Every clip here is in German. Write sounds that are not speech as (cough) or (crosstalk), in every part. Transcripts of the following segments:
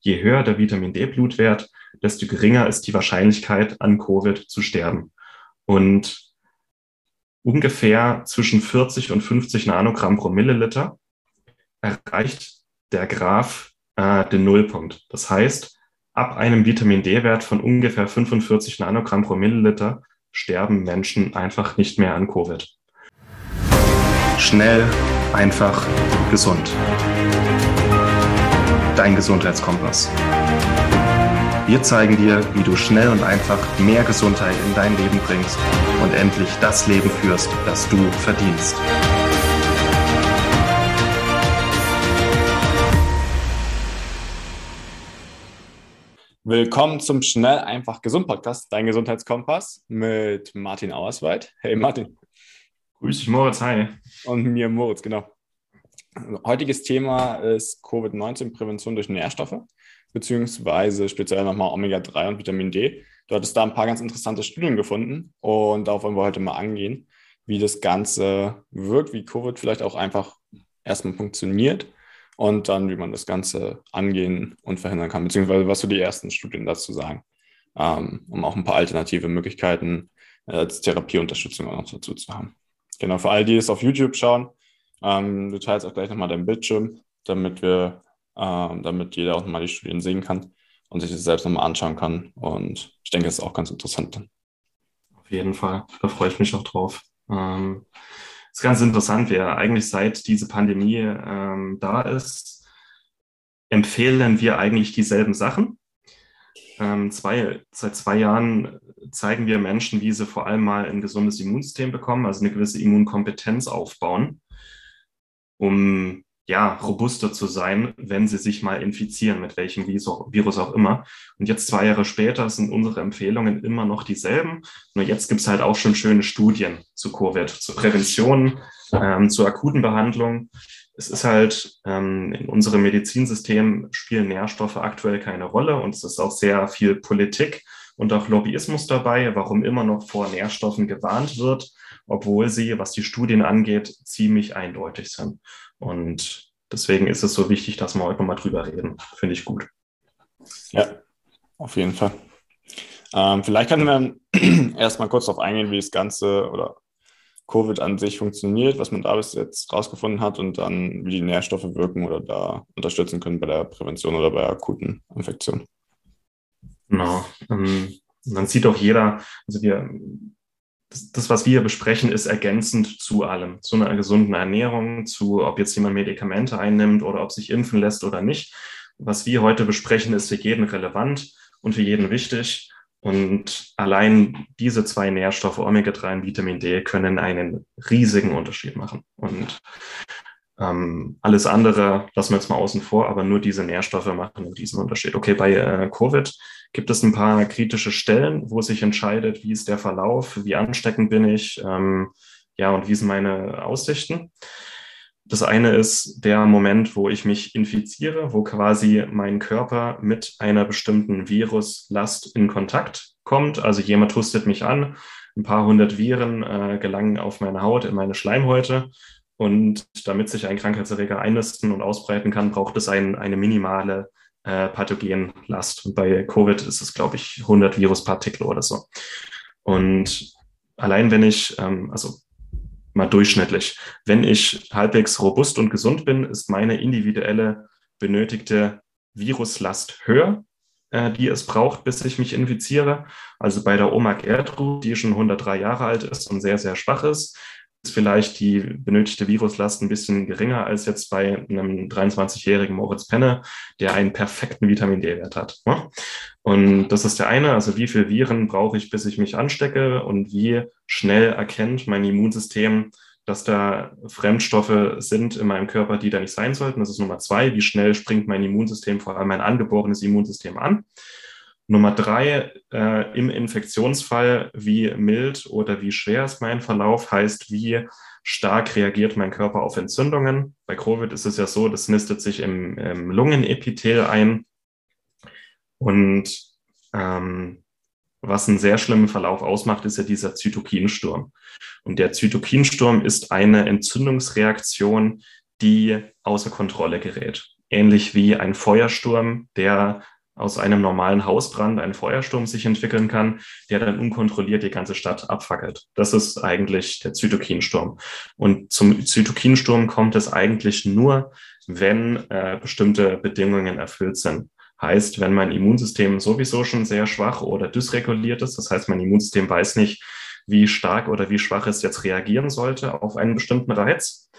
je höher der Vitamin D-Blutwert, desto geringer ist die Wahrscheinlichkeit, an Covid zu sterben. Und ungefähr zwischen 40 und 50 Nanogramm pro Milliliter erreicht der Graph äh, den Nullpunkt. Das heißt, ab einem Vitamin D-Wert von ungefähr 45 Nanogramm pro Milliliter sterben Menschen einfach nicht mehr an Covid. Schnell, einfach, gesund. Dein Gesundheitskompass. Wir zeigen dir, wie du schnell und einfach mehr Gesundheit in dein Leben bringst und endlich das Leben führst, das du verdienst. Willkommen zum Schnell, einfach, gesund Podcast, dein Gesundheitskompass mit Martin Auerswald. Hey Martin. Grüß dich Moritz, hi. Und mir Moritz, genau. Heutiges Thema ist Covid-19-Prävention durch Nährstoffe, beziehungsweise speziell nochmal Omega-3 und Vitamin D. Du hattest da ein paar ganz interessante Studien gefunden und darauf wollen wir heute mal angehen, wie das Ganze wirkt, wie Covid vielleicht auch einfach erstmal funktioniert und dann, wie man das Ganze angehen und verhindern kann, beziehungsweise was so die ersten Studien dazu sagen, ähm, um auch ein paar alternative Möglichkeiten äh, als Therapieunterstützung auch noch dazu zu haben. Genau, für all die, die es auf YouTube schauen, ähm, du teilst auch gleich nochmal deinen Bildschirm, damit wir, ähm, damit jeder auch nochmal die Studien sehen kann und sich das selbst nochmal anschauen kann. Und ich denke, das ist auch ganz interessant. Auf jeden Fall, da freue ich mich auch drauf. Ähm, ist ganz interessant, wir eigentlich seit diese Pandemie ähm, da ist, empfehlen wir eigentlich dieselben Sachen. Ähm, zwei, seit zwei Jahren zeigen wir Menschen, wie sie vor allem mal ein gesundes Immunsystem bekommen, also eine gewisse Immunkompetenz aufbauen, um ja, robuster zu sein, wenn sie sich mal infizieren, mit welchem Virus auch immer. Und jetzt zwei Jahre später sind unsere Empfehlungen immer noch dieselben. Nur jetzt gibt es halt auch schon schöne Studien zu Covid, zur Prävention, ähm, zur akuten Behandlung. Es ist halt, ähm, in unserem Medizinsystem spielen Nährstoffe aktuell keine Rolle und es ist auch sehr viel Politik und auch Lobbyismus dabei, warum immer noch vor Nährstoffen gewarnt wird, obwohl sie, was die Studien angeht, ziemlich eindeutig sind. Und deswegen ist es so wichtig, dass wir heute nochmal drüber reden. Finde ich gut. Ja, auf jeden Fall. Ähm, vielleicht können wir (clears throat) erstmal kurz darauf eingehen, wie das Ganze oder Covid an sich funktioniert, was man da bis jetzt rausgefunden hat und dann, wie die Nährstoffe wirken oder da unterstützen können bei der Prävention oder bei akuten Infektionen. Genau. Ähm, dann sieht auch jeder, also wir das, das, was wir besprechen, ist ergänzend zu allem, zu einer gesunden Ernährung, zu ob jetzt jemand Medikamente einnimmt oder ob sich impfen lässt oder nicht. Was wir heute besprechen, ist für jeden relevant und für jeden wichtig. Und allein diese zwei Nährstoffe, Omega-3 und Vitamin D, können einen riesigen Unterschied machen. Und ähm, alles andere lassen wir jetzt mal außen vor, aber nur diese Nährstoffe machen diesen Unterschied. Okay, bei äh, Covid gibt es ein paar kritische Stellen, wo sich entscheidet, wie ist der Verlauf, wie ansteckend bin ich, ähm, ja, und wie sind meine Aussichten. Das eine ist der Moment, wo ich mich infiziere, wo quasi mein Körper mit einer bestimmten Viruslast in Kontakt kommt. Also jemand hustet mich an, ein paar hundert Viren äh, gelangen auf meine Haut, in meine Schleimhäute und damit sich ein Krankheitserreger einnisten und ausbreiten kann, braucht es ein, eine minimale äh, Pathogenlast. Und bei Covid ist es, glaube ich, 100 Viruspartikel oder so. Und allein wenn ich, ähm, also mal durchschnittlich, wenn ich halbwegs robust und gesund bin, ist meine individuelle benötigte Viruslast höher, äh, die es braucht, bis ich mich infiziere. Also bei der Oma Gertrud, die schon 103 Jahre alt ist und sehr, sehr schwach ist, ist vielleicht die benötigte Viruslast ein bisschen geringer als jetzt bei einem 23-jährigen Moritz Penne, der einen perfekten Vitamin D-Wert hat. Ne? Und das ist der eine, also wie viele Viren brauche ich, bis ich mich anstecke und wie schnell erkennt mein Immunsystem, dass da Fremdstoffe sind in meinem Körper, die da nicht sein sollten. Das ist Nummer zwei, wie schnell springt mein Immunsystem, vor allem mein angeborenes Immunsystem an. Nummer drei, äh, im Infektionsfall, wie mild oder wie schwer ist mein Verlauf, heißt, wie stark reagiert mein Körper auf Entzündungen. Bei Covid ist es ja so, das nistet sich im, im Lungenepithel ein. Und ähm, was einen sehr schlimmen Verlauf ausmacht, ist ja dieser Zytokinsturm. Und der Zytokinsturm ist eine Entzündungsreaktion, die außer Kontrolle gerät. ähnlich wie ein Feuersturm, der aus einem normalen Hausbrand ein Feuersturm sich entwickeln kann, der dann unkontrolliert die ganze Stadt abfackelt. Das ist eigentlich der Zytokinsturm. Und zum Zytokinsturm kommt es eigentlich nur, wenn äh, bestimmte Bedingungen erfüllt sind. Heißt, wenn mein Immunsystem sowieso schon sehr schwach oder dysreguliert ist, das heißt, mein Immunsystem weiß nicht, wie stark oder wie schwach es jetzt reagieren sollte auf einen bestimmten Reiz,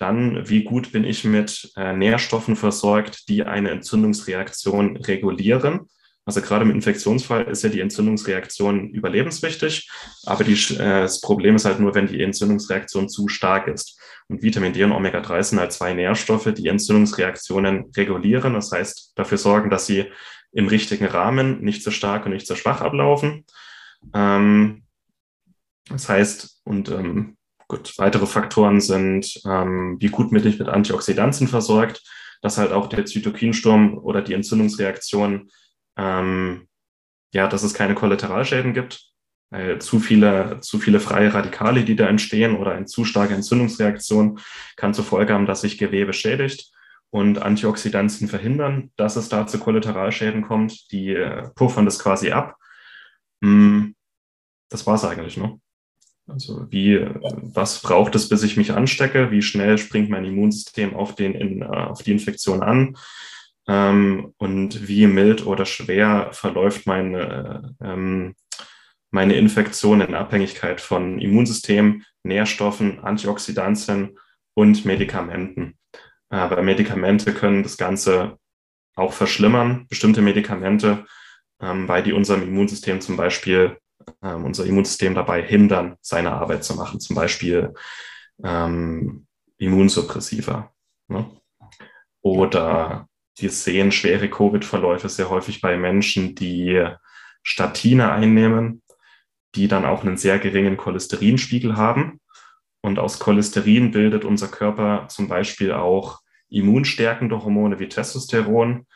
dann, wie gut bin ich mit äh, Nährstoffen versorgt, die eine Entzündungsreaktion regulieren. Also gerade im Infektionsfall ist ja die Entzündungsreaktion überlebenswichtig, aber die, äh, das Problem ist halt nur, wenn die Entzündungsreaktion zu stark ist. Und Vitamin D und Omega-3 sind halt zwei Nährstoffe, die Entzündungsreaktionen regulieren. Das heißt, dafür sorgen, dass sie im richtigen Rahmen nicht zu stark und nicht zu schwach ablaufen. Ähm, das heißt, und ähm, Gut, weitere Faktoren sind, ähm, wie gut bin ich mit Antioxidantien versorgt, dass halt auch der Zytokinsturm oder die Entzündungsreaktion, ähm, ja, dass es keine Kollateralschäden gibt, weil zu viele, zu viele freie Radikale, die da entstehen oder eine zu starke Entzündungsreaktion kann zur Folge haben, dass sich Gewebe schädigt und Antioxidantien verhindern, dass es da zu Kollateralschäden kommt. Die äh, puffern das quasi ab. Mm, das war's eigentlich, ne? Also wie, was braucht es, bis ich mich anstecke? Wie schnell springt mein Immunsystem auf, den, in, äh, auf die Infektion an? Ähm, und wie mild oder schwer verläuft meine, ähm, meine Infektion in Abhängigkeit von Immunsystem, Nährstoffen, Antioxidantien und Medikamenten. Aber Medikamente können das Ganze auch verschlimmern, bestimmte Medikamente, ähm, weil die unserem Immunsystem zum Beispiel ähm, unser Immunsystem dabei hindern, seine Arbeit zu machen, zum Beispiel ähm, Immunsuppressiva. Ne? Oder wir sehen schwere Covid-Verläufe sehr häufig bei Menschen, die Statine einnehmen, die dann auch einen sehr geringen Cholesterinspiegel haben. Und aus Cholesterin bildet unser Körper zum Beispiel auch immunstärkende Hormone wie Testosteron,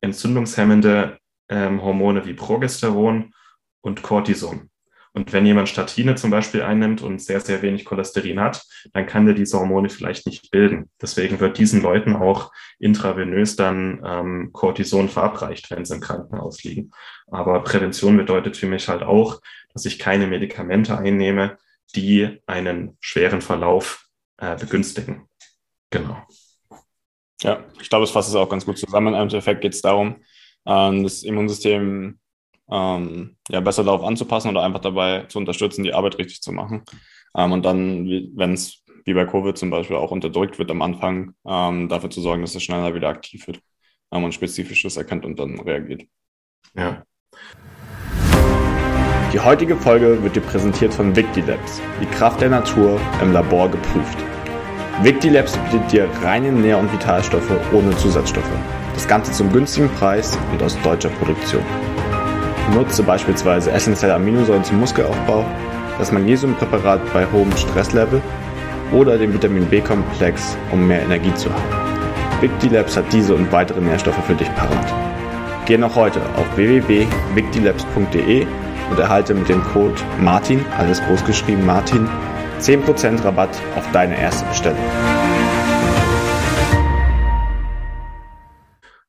entzündungshemmende ähm, Hormone wie Progesteron und Cortison. Und wenn jemand Statine zum Beispiel einnimmt und sehr, sehr wenig Cholesterin hat, dann kann der diese Hormone vielleicht nicht bilden. Deswegen wird diesen Leuten auch intravenös dann ähm, Cortison verabreicht, wenn sie im Krankenhaus liegen. Aber Prävention bedeutet für mich halt auch, dass ich keine Medikamente einnehme, die einen schweren Verlauf äh, begünstigen. Genau. Ja, ich glaube, es fasst es auch ganz gut zusammen. Im Endeffekt geht es darum, äh, das Immunsystem ähm, ja, besser darauf anzupassen oder einfach dabei zu unterstützen, die Arbeit richtig zu machen. Ähm, und dann, wenn es wie bei Covid zum Beispiel auch unterdrückt wird am Anfang, ähm, dafür zu sorgen, dass es schneller wieder aktiv wird ähm, und Spezifisches erkennt und dann reagiert. Ja. Die heutige Folge wird dir präsentiert von Victilabs, die Kraft der Natur im Labor geprüft. Victilabs bietet dir reine Nähr- und Vitalstoffe ohne Zusatzstoffe. Das Ganze zum günstigen Preis und aus deutscher Produktion. Nutze beispielsweise essentielle Aminosäuren zum Muskelaufbau, das Magnesiumpräparat bei hohem Stresslevel oder den Vitamin B-Komplex, um mehr Energie zu haben. Victilabs hat diese und weitere Nährstoffe für dich parat. Geh noch heute auf www.victilabs.de und erhalte mit dem Code MARTIN, alles großgeschrieben Martin, 10% Rabatt auf deine erste Bestellung.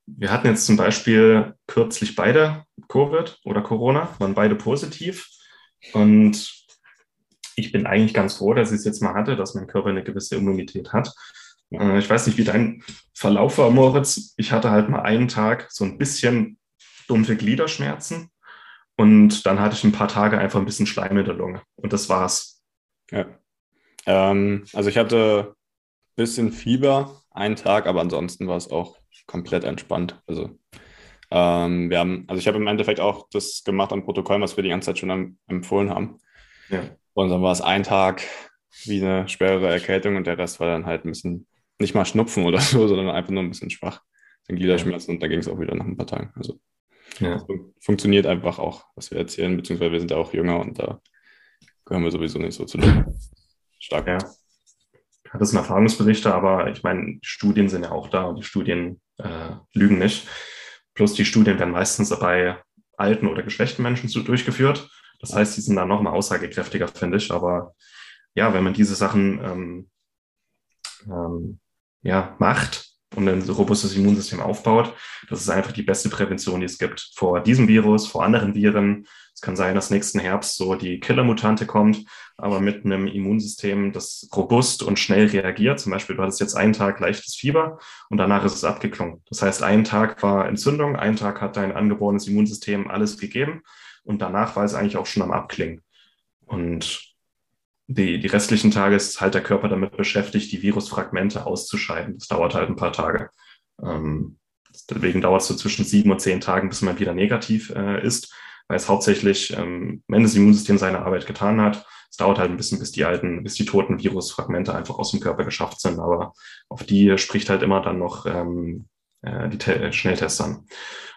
Wir hatten jetzt zum Beispiel kürzlich beide Covid oder Corona, waren beide positiv. Und ich bin eigentlich ganz froh, dass ich es jetzt mal hatte, dass mein Körper eine gewisse Immunität hat. Äh, ich weiß nicht, wie dein Verlauf war, Moritz. Ich hatte halt mal einen Tag so ein bisschen dumpfe Gliederschmerzen und dann hatte ich ein paar Tage einfach ein bisschen Schleim in der Lunge und das war's. Ja. Ähm, also ich hatte ein bisschen Fieber einen Tag, aber ansonsten war es auch komplett entspannt. Also ähm, wir haben, also ich habe im Endeffekt auch das gemacht am Protokoll, was wir die ganze Zeit schon empfohlen haben. Ja. Und dann war es ein Tag wie eine schwerere Erkältung und der Rest war dann halt ein bisschen, nicht mal Schnupfen oder (laughs) so, sondern einfach nur ein bisschen schwach. Den Gliederschmerzen ja. und da ging es auch wieder nach ein paar Tagen. Also ja. fun funktioniert einfach auch, was wir erzählen, beziehungsweise wir sind ja auch jünger und da gehören wir sowieso nicht so zu stark. Ja. Das sind Erfahrungsberichte, aber ich meine, Studien sind ja auch da und die Studien äh, lügen nicht. Plus die Studien werden meistens bei alten oder geschwächten Menschen durchgeführt. Das heißt, die sind dann nochmal aussagekräftiger, finde ich. Aber ja, wenn man diese Sachen ähm, ähm, ja, macht und ein robustes Immunsystem aufbaut. Das ist einfach die beste Prävention, die es gibt vor diesem Virus, vor anderen Viren. Es kann sein, dass nächsten Herbst so die Killer-Mutante kommt, aber mit einem Immunsystem, das robust und schnell reagiert. Zum Beispiel, du hattest jetzt einen Tag leichtes Fieber und danach ist es abgeklungen. Das heißt, ein Tag war Entzündung, ein Tag hat dein angeborenes Immunsystem alles gegeben und danach war es eigentlich auch schon am Abklingen. Und die, die restlichen Tage ist halt der Körper damit beschäftigt, die Virusfragmente auszuscheiden. Das dauert halt ein paar Tage. Ähm, deswegen dauert es so zwischen sieben und zehn Tagen, bis man wieder negativ äh, ist, weil es hauptsächlich, ähm, wenn das Immunsystem seine Arbeit getan hat, es dauert halt ein bisschen, bis die alten, bis die toten Virusfragmente einfach aus dem Körper geschafft sind. Aber auf die spricht halt immer dann noch ähm, äh, die Te Schnelltests an.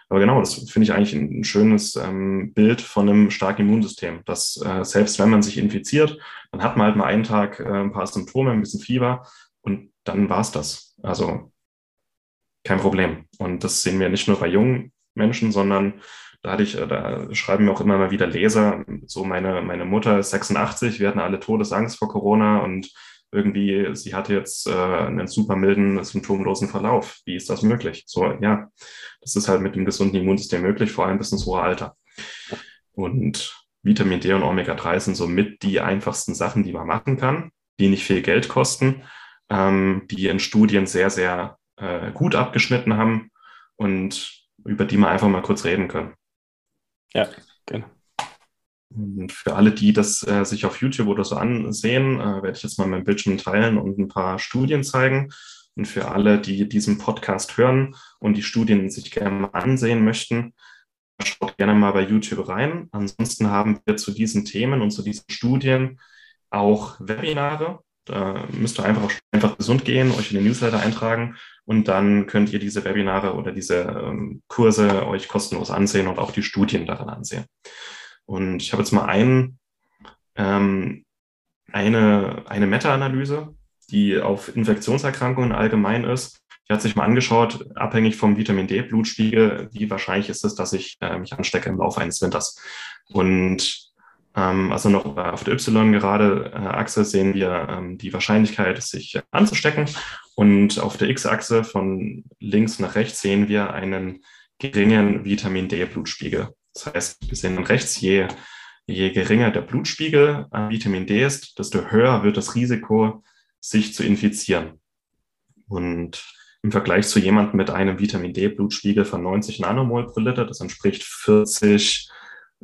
Aber genau, das finde ich eigentlich ein schönes ähm, Bild von einem starken Immunsystem, dass äh, selbst wenn man sich infiziert, dann hat man halt mal einen Tag äh, ein paar Symptome, ein bisschen Fieber und dann war es das. Also kein Problem. Und das sehen wir nicht nur bei jungen Menschen, sondern da hatte ich, äh, da schreiben mir auch immer mal wieder Leser, so meine, meine Mutter ist 86, wir hatten alle Todesangst vor Corona und irgendwie, sie hatte jetzt äh, einen super milden, symptomlosen Verlauf. Wie ist das möglich? So, ja, das ist halt mit dem gesunden Immunsystem möglich, vor allem bis ins hohe Alter. Und Vitamin D und Omega-3 sind somit die einfachsten Sachen, die man machen kann, die nicht viel Geld kosten, ähm, die in Studien sehr, sehr äh, gut abgeschnitten haben und über die man einfach mal kurz reden können. Ja, genau. Und für alle, die das äh, sich auf YouTube oder so ansehen, äh, werde ich jetzt mal mein Bildschirm teilen und ein paar Studien zeigen. Und für alle, die diesen Podcast hören und die Studien sich gerne mal ansehen möchten, schaut gerne mal bei YouTube rein. Ansonsten haben wir zu diesen Themen und zu diesen Studien auch Webinare. Da müsst ihr einfach, einfach gesund gehen, euch in den Newsletter eintragen und dann könnt ihr diese Webinare oder diese ähm, Kurse euch kostenlos ansehen und auch die Studien daran ansehen. Und ich habe jetzt mal ein, ähm, eine, eine Meta-Analyse, die auf Infektionserkrankungen allgemein ist. Die hat sich mal angeschaut, abhängig vom Vitamin D-Blutspiegel, wie wahrscheinlich ist es, dass ich äh, mich anstecke im Laufe eines Winters. Und also noch auf der Y gerade äh, Achse sehen wir ähm, die Wahrscheinlichkeit, sich anzustecken. Und auf der X-Achse von links nach rechts sehen wir einen geringen Vitamin D-Blutspiegel. Das heißt, wir sehen rechts, je, je geringer der Blutspiegel an Vitamin D ist, desto höher wird das Risiko, sich zu infizieren. Und im Vergleich zu jemandem mit einem Vitamin D-Blutspiegel von 90 Nanomol pro Liter, das entspricht 40,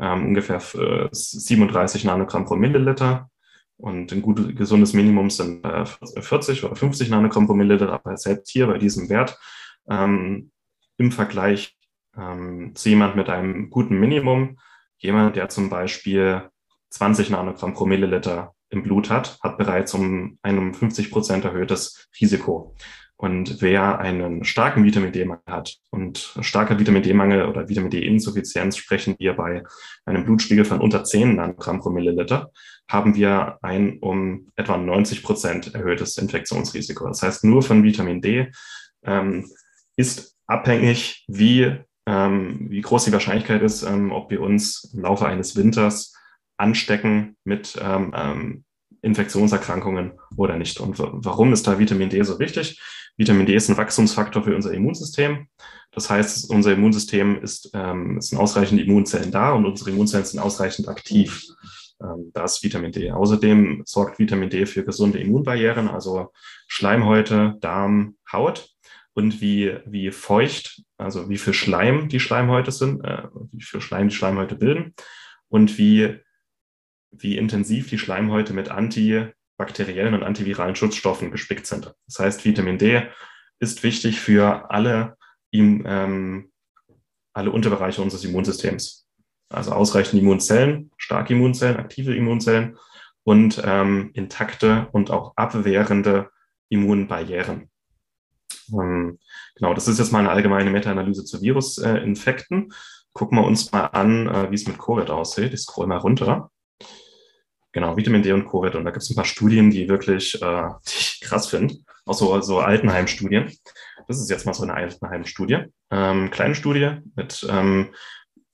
ähm, ungefähr 37 äh, Nanogramm pro Milliliter. Und ein gut gesundes Minimum sind äh, 40 oder 50 Nanogramm pro Milliliter, aber selbst hier bei diesem Wert ähm, im Vergleich ähm, zu jemand mit einem guten Minimum, jemand, der zum Beispiel 20 Nanogramm pro Milliliter im Blut hat, hat bereits um ein um 50 Prozent erhöhtes Risiko. Und wer einen starken Vitamin D-Mangel hat und starker Vitamin D-Mangel oder Vitamin D-Insuffizienz sprechen wir bei einem Blutspiegel von unter 10 Nanogramm pro Milliliter, haben wir ein um etwa 90 Prozent erhöhtes Infektionsrisiko. Das heißt, nur von Vitamin D ähm, ist abhängig, wie ähm, wie groß die Wahrscheinlichkeit ist, ähm, ob wir uns im Laufe eines Winters anstecken mit ähm, ähm Infektionserkrankungen oder nicht. Und warum ist da Vitamin D so wichtig? Vitamin D ist ein Wachstumsfaktor für unser Immunsystem. Das heißt, unser Immunsystem ist, ähm, es sind ausreichend Immunzellen da und unsere Immunzellen sind ausreichend aktiv. Ähm, da ist Vitamin D. Außerdem sorgt Vitamin D für gesunde Immunbarrieren, also Schleimhäute, Darm, Haut und wie, wie feucht, also wie viel Schleim die Schleimhäute sind, äh, wie viel Schleim die Schleimhäute bilden und wie, wie intensiv die Schleimhäute mit antibakteriellen und antiviralen Schutzstoffen gespickt sind. Das heißt, Vitamin D ist wichtig für alle, ähm, alle Unterbereiche unseres Immunsystems. Also ausreichend Immunzellen, starke Immunzellen, aktive Immunzellen und ähm, intakte und auch abwehrende Immunbarrieren. Ähm, genau, das ist jetzt mal eine allgemeine Meta-Analyse zu Virusinfekten. Gucken wir uns mal an, äh, wie es mit Covid aussieht. Ich scroll mal runter. Genau, Vitamin D und Covid. Und da gibt es ein paar Studien, die wirklich äh, (laughs) die ich krass finde. Auch so, so Altenheim-Studien. Das ist jetzt mal so eine Altenheim-Studie. Ähm, kleine Studie mit ähm,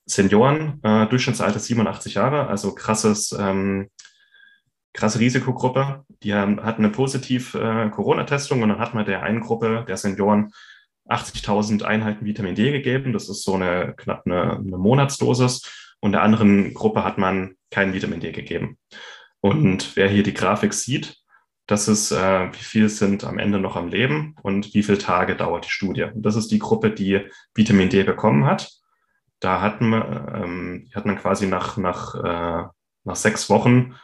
Senioren, äh, Durchschnittsalter 87 Jahre, also krasses, ähm, krasse Risikogruppe. Die haben, hatten eine positiv äh, Corona-Testung und dann hat man der einen Gruppe der Senioren 80.000 Einheiten Vitamin D gegeben. Das ist so eine knapp eine, eine Monatsdosis. Und der anderen Gruppe hat man kein Vitamin D gegeben. Und wer hier die Grafik sieht, das ist, äh, wie viel sind am Ende noch am Leben und wie viele Tage dauert die Studie. Und das ist die Gruppe, die Vitamin D bekommen hat. Da hat man, ähm, hat man quasi nach, nach, äh, nach sechs Wochen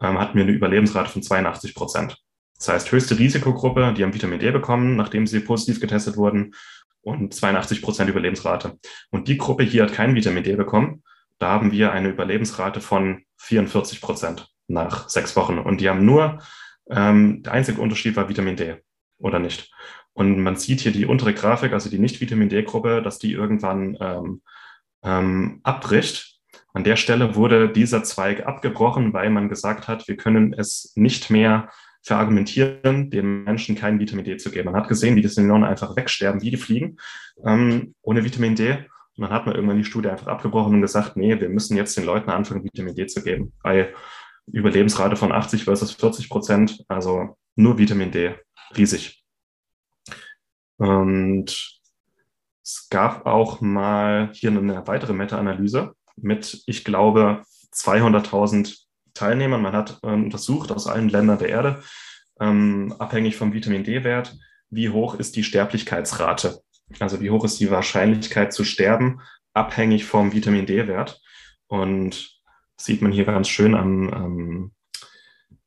ähm, hatten wir eine Überlebensrate von 82 Prozent. Das heißt, höchste Risikogruppe, die haben Vitamin D bekommen, nachdem sie positiv getestet wurden und 82 Prozent Überlebensrate. Und die Gruppe hier hat kein Vitamin D bekommen. Da haben wir eine Überlebensrate von 44 Prozent nach sechs Wochen. Und die haben nur, ähm, der einzige Unterschied war Vitamin D oder nicht. Und man sieht hier die untere Grafik, also die Nicht-Vitamin D-Gruppe, dass die irgendwann ähm, ähm, abbricht. An der Stelle wurde dieser Zweig abgebrochen, weil man gesagt hat, wir können es nicht mehr verargumentieren, den Menschen kein Vitamin D zu geben. Man hat gesehen, wie die Senioren einfach wegsterben, wie die fliegen, ähm, ohne Vitamin D. Und dann hat man irgendwann die Studie einfach abgebrochen und gesagt, nee, wir müssen jetzt den Leuten anfangen, Vitamin D zu geben. Bei Überlebensrate von 80 versus 40 Prozent, also nur Vitamin D, riesig. Und es gab auch mal hier eine weitere Meta-Analyse mit, ich glaube, 200.000 Teilnehmern. Man hat äh, untersucht aus allen Ländern der Erde, ähm, abhängig vom Vitamin D-Wert, wie hoch ist die Sterblichkeitsrate. Also wie hoch ist die Wahrscheinlichkeit zu sterben, abhängig vom Vitamin D-Wert. Und sieht man hier ganz schön am, ähm,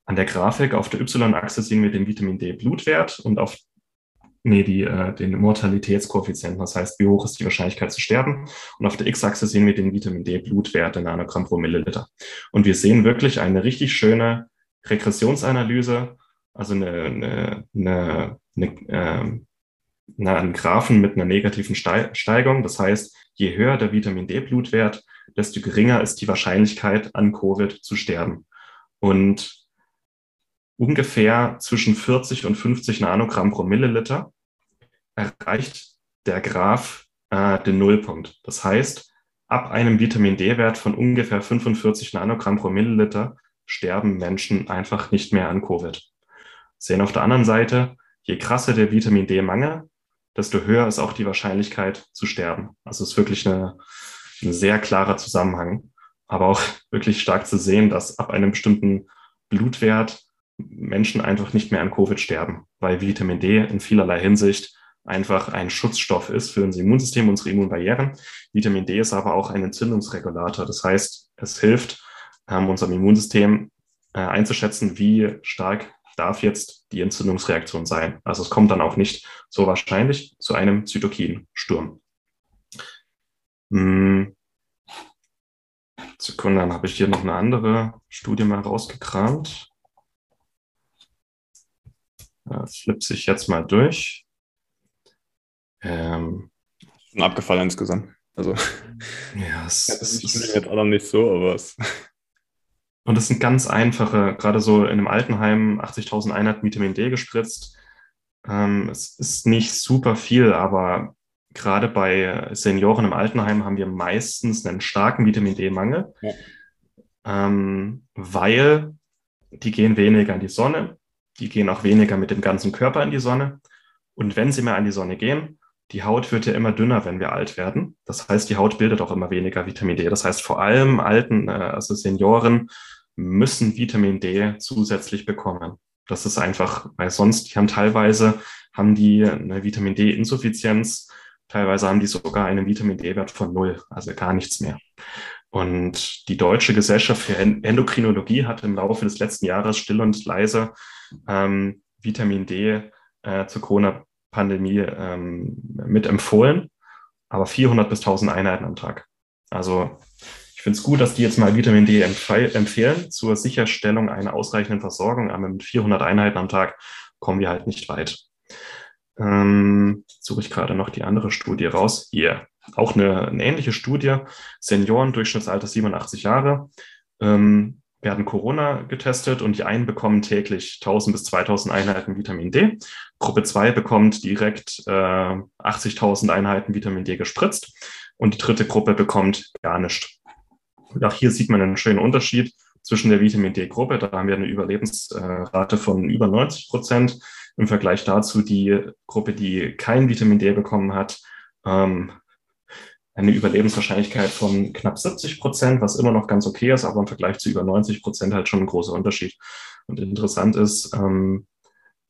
an der Grafik. Auf der Y-Achse sehen wir den Vitamin D-Blutwert und auf nee, die, äh, den Mortalitätskoeffizienten, das heißt, wie hoch ist die Wahrscheinlichkeit zu sterben. Und auf der X-Achse sehen wir den Vitamin D-Blutwert in Nanogramm pro Milliliter. Und wir sehen wirklich eine richtig schöne Regressionsanalyse, also eine, eine, eine, eine äh, einen Graphen mit einer negativen Steigung. Das heißt, je höher der Vitamin D-Blutwert, desto geringer ist die Wahrscheinlichkeit, an Covid zu sterben. Und ungefähr zwischen 40 und 50 Nanogramm pro Milliliter erreicht der Graph äh, den Nullpunkt. Das heißt, ab einem Vitamin D-Wert von ungefähr 45 Nanogramm pro Milliliter sterben Menschen einfach nicht mehr an Covid. Sehen auf der anderen Seite, je krasser der Vitamin D-Mangel, desto höher ist auch die Wahrscheinlichkeit zu sterben. Also es ist wirklich eine, ein sehr klarer Zusammenhang, aber auch (laughs) wirklich stark zu sehen, dass ab einem bestimmten Blutwert Menschen einfach nicht mehr an Covid sterben, weil Vitamin D in vielerlei Hinsicht einfach ein Schutzstoff ist für unser Immunsystem, unsere Immunbarrieren. Vitamin D ist aber auch ein Entzündungsregulator. Das heißt, es hilft ähm, unserem Immunsystem äh, einzuschätzen, wie stark darf jetzt die Entzündungsreaktion sein. Also es kommt dann auch nicht so wahrscheinlich zu einem Zytokinsturm. Hm. Sekunde, dann habe ich hier noch eine andere Studie mal rausgekramt. Flipse ich jetzt mal durch. Ähm, Schon abgefallen insgesamt. Also, ja, es, (laughs) ja, das ist jetzt auch noch nicht so, aber es. Und das sind ganz einfache, gerade so in einem Altenheim 80.000 Einheiten Vitamin D gespritzt. Ähm, es ist nicht super viel, aber gerade bei Senioren im Altenheim haben wir meistens einen starken Vitamin D-Mangel, ja. ähm, weil die gehen weniger in die Sonne, die gehen auch weniger mit dem ganzen Körper in die Sonne. Und wenn sie mehr an die Sonne gehen, die Haut wird ja immer dünner, wenn wir alt werden. Das heißt, die Haut bildet auch immer weniger Vitamin D. Das heißt, vor allem alten, äh, also Senioren, müssen Vitamin D zusätzlich bekommen. Das ist einfach, weil sonst, die haben teilweise, haben die eine Vitamin D-Insuffizienz, teilweise haben die sogar einen Vitamin D-Wert von null, also gar nichts mehr. Und die Deutsche Gesellschaft für Endokrinologie hat im Laufe des letzten Jahres still und leise ähm, Vitamin D äh, zur Corona-Pandemie ähm, mit empfohlen, aber 400 bis 1000 Einheiten am Tag. Also ich finde es gut, dass die jetzt mal Vitamin D empfehlen zur Sicherstellung einer ausreichenden Versorgung, aber mit 400 Einheiten am Tag kommen wir halt nicht weit. Ähm, suche ich gerade noch die andere Studie raus. Hier, auch eine, eine ähnliche Studie. Senioren, Durchschnittsalter 87 Jahre. Ähm, werden Corona getestet und die einen bekommen täglich 1000 bis 2000 Einheiten Vitamin D. Gruppe 2 bekommt direkt äh, 80.000 Einheiten Vitamin D gespritzt und die dritte Gruppe bekommt gar nichts. Und auch hier sieht man einen schönen Unterschied zwischen der Vitamin D-Gruppe. Da haben wir eine Überlebensrate von über 90 Prozent. Im Vergleich dazu die Gruppe, die kein Vitamin D bekommen hat, ähm, eine Überlebenswahrscheinlichkeit von knapp 70 Prozent, was immer noch ganz okay ist, aber im Vergleich zu über 90 Prozent halt schon ein großer Unterschied. Und interessant ist, ähm,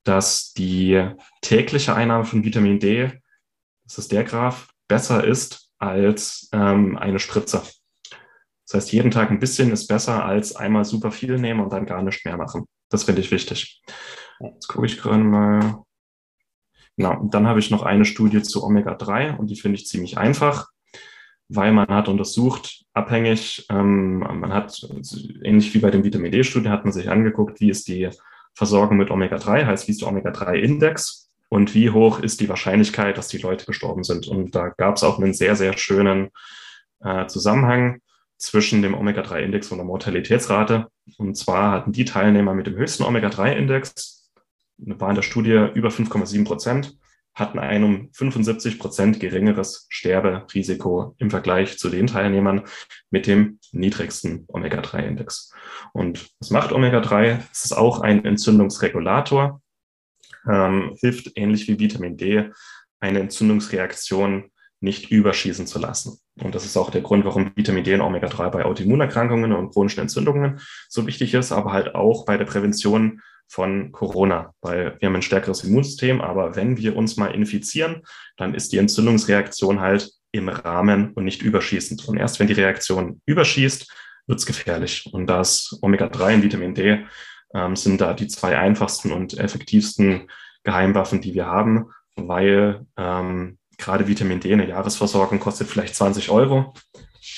dass die tägliche Einnahme von Vitamin D, das ist der Graph, besser ist als ähm, eine Spritze. Das heißt, jeden Tag ein bisschen ist besser als einmal super viel nehmen und dann gar nicht mehr machen. Das finde ich wichtig. Jetzt gucke ich gerade mal. Genau, und dann habe ich noch eine Studie zu Omega-3 und die finde ich ziemlich einfach, weil man hat untersucht, abhängig, ähm, man hat, ähnlich wie bei den Vitamin D-Studien, hat man sich angeguckt, wie ist die Versorgung mit Omega-3, heißt, wie ist der Omega-3-Index und wie hoch ist die Wahrscheinlichkeit, dass die Leute gestorben sind. Und da gab es auch einen sehr, sehr schönen äh, Zusammenhang zwischen dem Omega-3-Index und der Mortalitätsrate. Und zwar hatten die Teilnehmer mit dem höchsten Omega-3-Index, war in der Studie über 5,7 Prozent, hatten ein um 75 Prozent geringeres Sterberisiko im Vergleich zu den Teilnehmern mit dem niedrigsten Omega-3-Index. Und was macht Omega-3? Es ist auch ein Entzündungsregulator, ähm, hilft ähnlich wie Vitamin D, eine Entzündungsreaktion nicht überschießen zu lassen. Und das ist auch der Grund, warum Vitamin D und Omega-3 bei Autoimmunerkrankungen und chronischen Entzündungen so wichtig ist, aber halt auch bei der Prävention von Corona, weil wir haben ein stärkeres Immunsystem, aber wenn wir uns mal infizieren, dann ist die Entzündungsreaktion halt im Rahmen und nicht überschießend. Und erst wenn die Reaktion überschießt, wird es gefährlich. Und das Omega-3 und Vitamin D ähm, sind da die zwei einfachsten und effektivsten Geheimwaffen, die wir haben, weil ähm, gerade Vitamin D, eine Jahresversorgung kostet vielleicht 20 Euro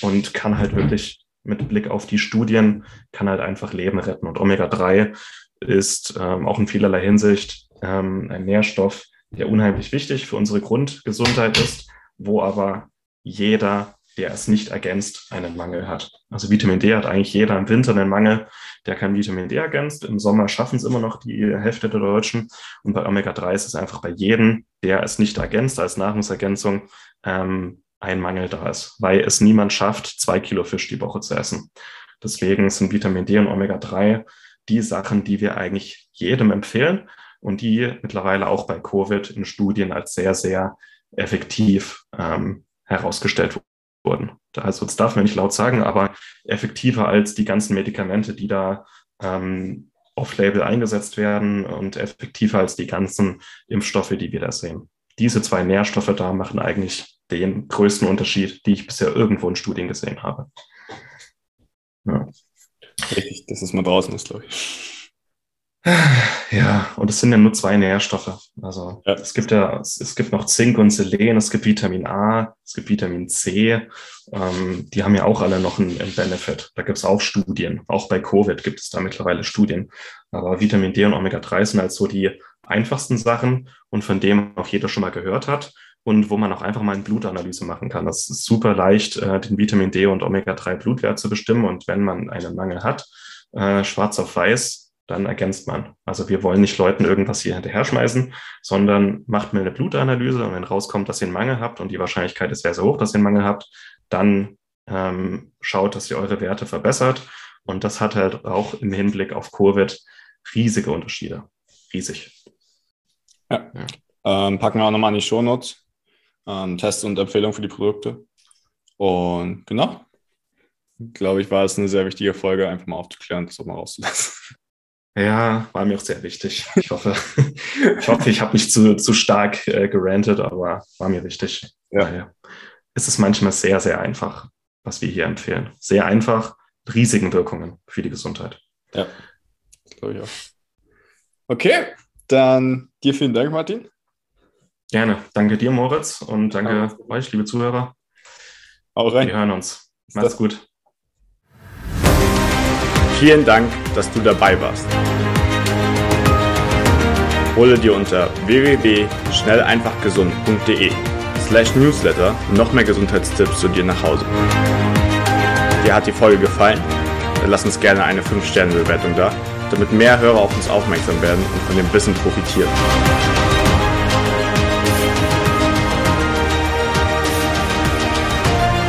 und kann halt wirklich mit Blick auf die Studien, kann halt einfach Leben retten. Und Omega-3 ist ähm, auch in vielerlei Hinsicht ähm, ein Nährstoff, der unheimlich wichtig für unsere Grundgesundheit ist, wo aber jeder, der es nicht ergänzt, einen Mangel hat. Also Vitamin D hat eigentlich jeder im Winter einen Mangel, der kein Vitamin D ergänzt. Im Sommer schaffen es immer noch die Hälfte der Deutschen. Und bei Omega-3 ist es einfach bei jedem, der es nicht ergänzt als Nahrungsergänzung, ähm, ein Mangel da ist, weil es niemand schafft, zwei Kilo Fisch die Woche zu essen. Deswegen sind Vitamin D und Omega-3 die Sachen, die wir eigentlich jedem empfehlen und die mittlerweile auch bei Covid in Studien als sehr, sehr effektiv ähm, herausgestellt wurden. Also das darf man nicht laut sagen, aber effektiver als die ganzen Medikamente, die da ähm, off-label eingesetzt werden und effektiver als die ganzen Impfstoffe, die wir da sehen. Diese zwei Nährstoffe da machen eigentlich den größten Unterschied, die ich bisher irgendwo in Studien gesehen habe. Ja. Richtig, dass es mal draußen ist, glaube ich. Ja, und es sind ja nur zwei Nährstoffe. Also ja. es gibt ja, es, gibt noch Zink und Selen, es gibt Vitamin A, es gibt Vitamin C. Ähm, die haben ja auch alle noch einen, einen Benefit. Da gibt es auch Studien. Auch bei Covid gibt es da mittlerweile Studien. Aber Vitamin D und Omega-3 sind halt so die einfachsten Sachen und von dem auch jeder schon mal gehört hat und wo man auch einfach mal eine Blutanalyse machen kann. Das ist super leicht, äh, den Vitamin D und Omega-3 Blutwert zu bestimmen. Und wenn man einen Mangel hat, äh, schwarz auf weiß, dann ergänzt man. Also wir wollen nicht Leuten irgendwas hier hinterher schmeißen, sondern macht mir eine Blutanalyse und wenn rauskommt, dass ihr einen Mangel habt und die Wahrscheinlichkeit ist sehr, sehr hoch, dass ihr einen Mangel habt, dann ähm, schaut, dass ihr eure Werte verbessert. Und das hat halt auch im Hinblick auf Covid riesige Unterschiede. Riesig. Ja. ja. Ähm, packen wir auch nochmal in die Shownotes. Ähm, Tests und Empfehlungen für die Produkte. Und genau, glaube ich, war es eine sehr wichtige Folge, einfach mal aufzuklären, das auch mal rauszulassen. Ja, war mir auch sehr wichtig. Ich hoffe, (laughs) ich, hoffe, ich habe nicht zu, zu stark äh, gerantet, aber war mir wichtig. Ja. es ist manchmal sehr, sehr einfach, was wir hier empfehlen. Sehr einfach, riesigen Wirkungen für die Gesundheit. Ja, glaube ich auch. Okay, dann dir vielen Dank, Martin. Gerne. Danke dir, Moritz, und danke ja. euch, liebe Zuhörer. Auch rein. Wir hören uns. Macht's gut. Vielen Dank, dass du dabei warst. Hole dir unter www.schnelleinfachgesund.de slash newsletter noch mehr Gesundheitstipps zu dir nach Hause. Dir hat die Folge gefallen? Dann lass uns gerne eine 5-Sterne-Bewertung da, damit mehr Hörer auf uns aufmerksam werden und von dem Wissen profitieren.